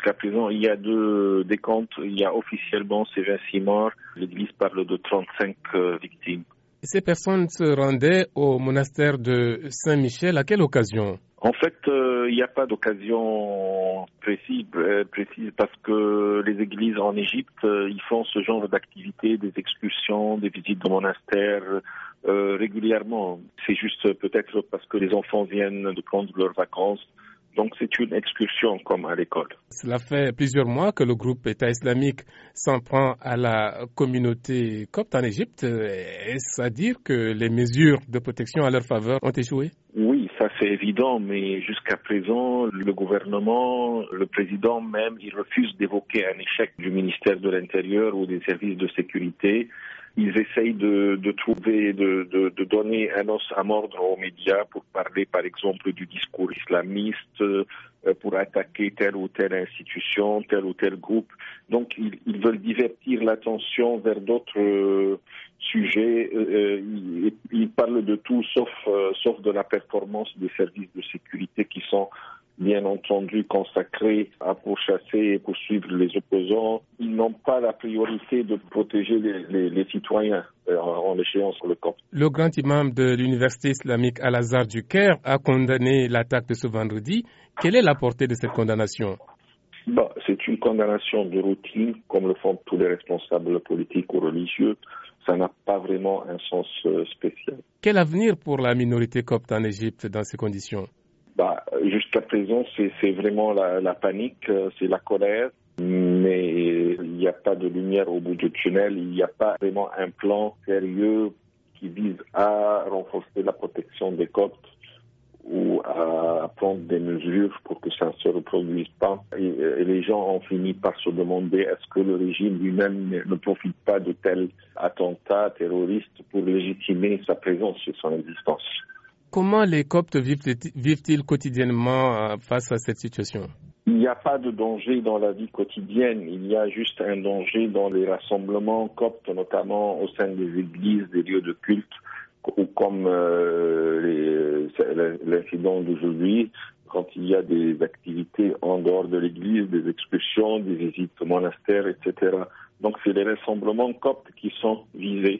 jusqu'à présent, il y a deux décomptes. Il y a officiellement ces 26 morts. L'Église parle de 35 euh, victimes. Ces personnes se rendaient au monastère de Saint-Michel à quelle occasion? En fait, euh, il n'y a pas d'occasion précise, euh, précise parce que les églises en Égypte, ils font ce genre d'activités, des excursions, des visites de monastères régulièrement. C'est juste peut-être parce que les enfants viennent de prendre leurs vacances donc c'est une excursion comme à l'école. Cela fait plusieurs mois que le groupe État islamique s'en prend à la communauté copte en Égypte. Est-ce à dire que les mesures de protection à leur faveur ont échoué? Oui, ça c'est évident, mais jusqu'à présent, le gouvernement, le président même, il refuse d'évoquer un échec du ministère de l'Intérieur ou des services de sécurité ils essayent de, de trouver, de, de, de, donner un os à mordre aux médias pour parler, par exemple, du discours islamiste, euh, pour attaquer telle ou telle institution, tel ou tel groupe. Donc, ils, ils veulent divertir l'attention vers d'autres euh, sujets. Euh, ils, ils, parlent de tout sauf, sauf de la performance des services de sécurité qui sont bien entendu consacrés à pourchasser et poursuivre les opposants. Ils n'ont pas la priorité de protéger les, citoyens euh, en échéance sur le camp. Le grand imam de l'université islamique Al-Azhar du Caire a condamné l'attaque de ce vendredi. Quelle est la portée de cette condamnation? Bah, C'est une condamnation de routine, comme le font tous les responsables politiques ou religieux. Ça n'a pas vraiment un sens euh, spécial. Quel avenir pour la minorité copte en Égypte dans ces conditions? Bah, Jusqu'à présent, c'est vraiment la, panique, euh, c'est la colère, mais il n'y a pas de lumière au bout du tunnel, il n'y a pas vraiment un plan sérieux qui vise à renforcer la protection des Coptes ou à prendre des mesures pour que ça ne se reproduise pas. Et, les gens ont fini par se demander est-ce que le régime lui-même ne profite pas de tels attentats terroristes pour légitimer sa présence et son existence? Comment les Coptes vivent-ils quotidiennement euh, face à cette situation? Il n'y a pas de danger dans la vie quotidienne, il y a juste un danger dans les rassemblements coptes, notamment au sein des églises, des lieux de culte, ou comme euh, l'incident d'aujourd'hui, quand il y a des activités en dehors de l'église, des expulsions, des visites au monastère, etc. Donc c'est les rassemblements coptes qui sont visés.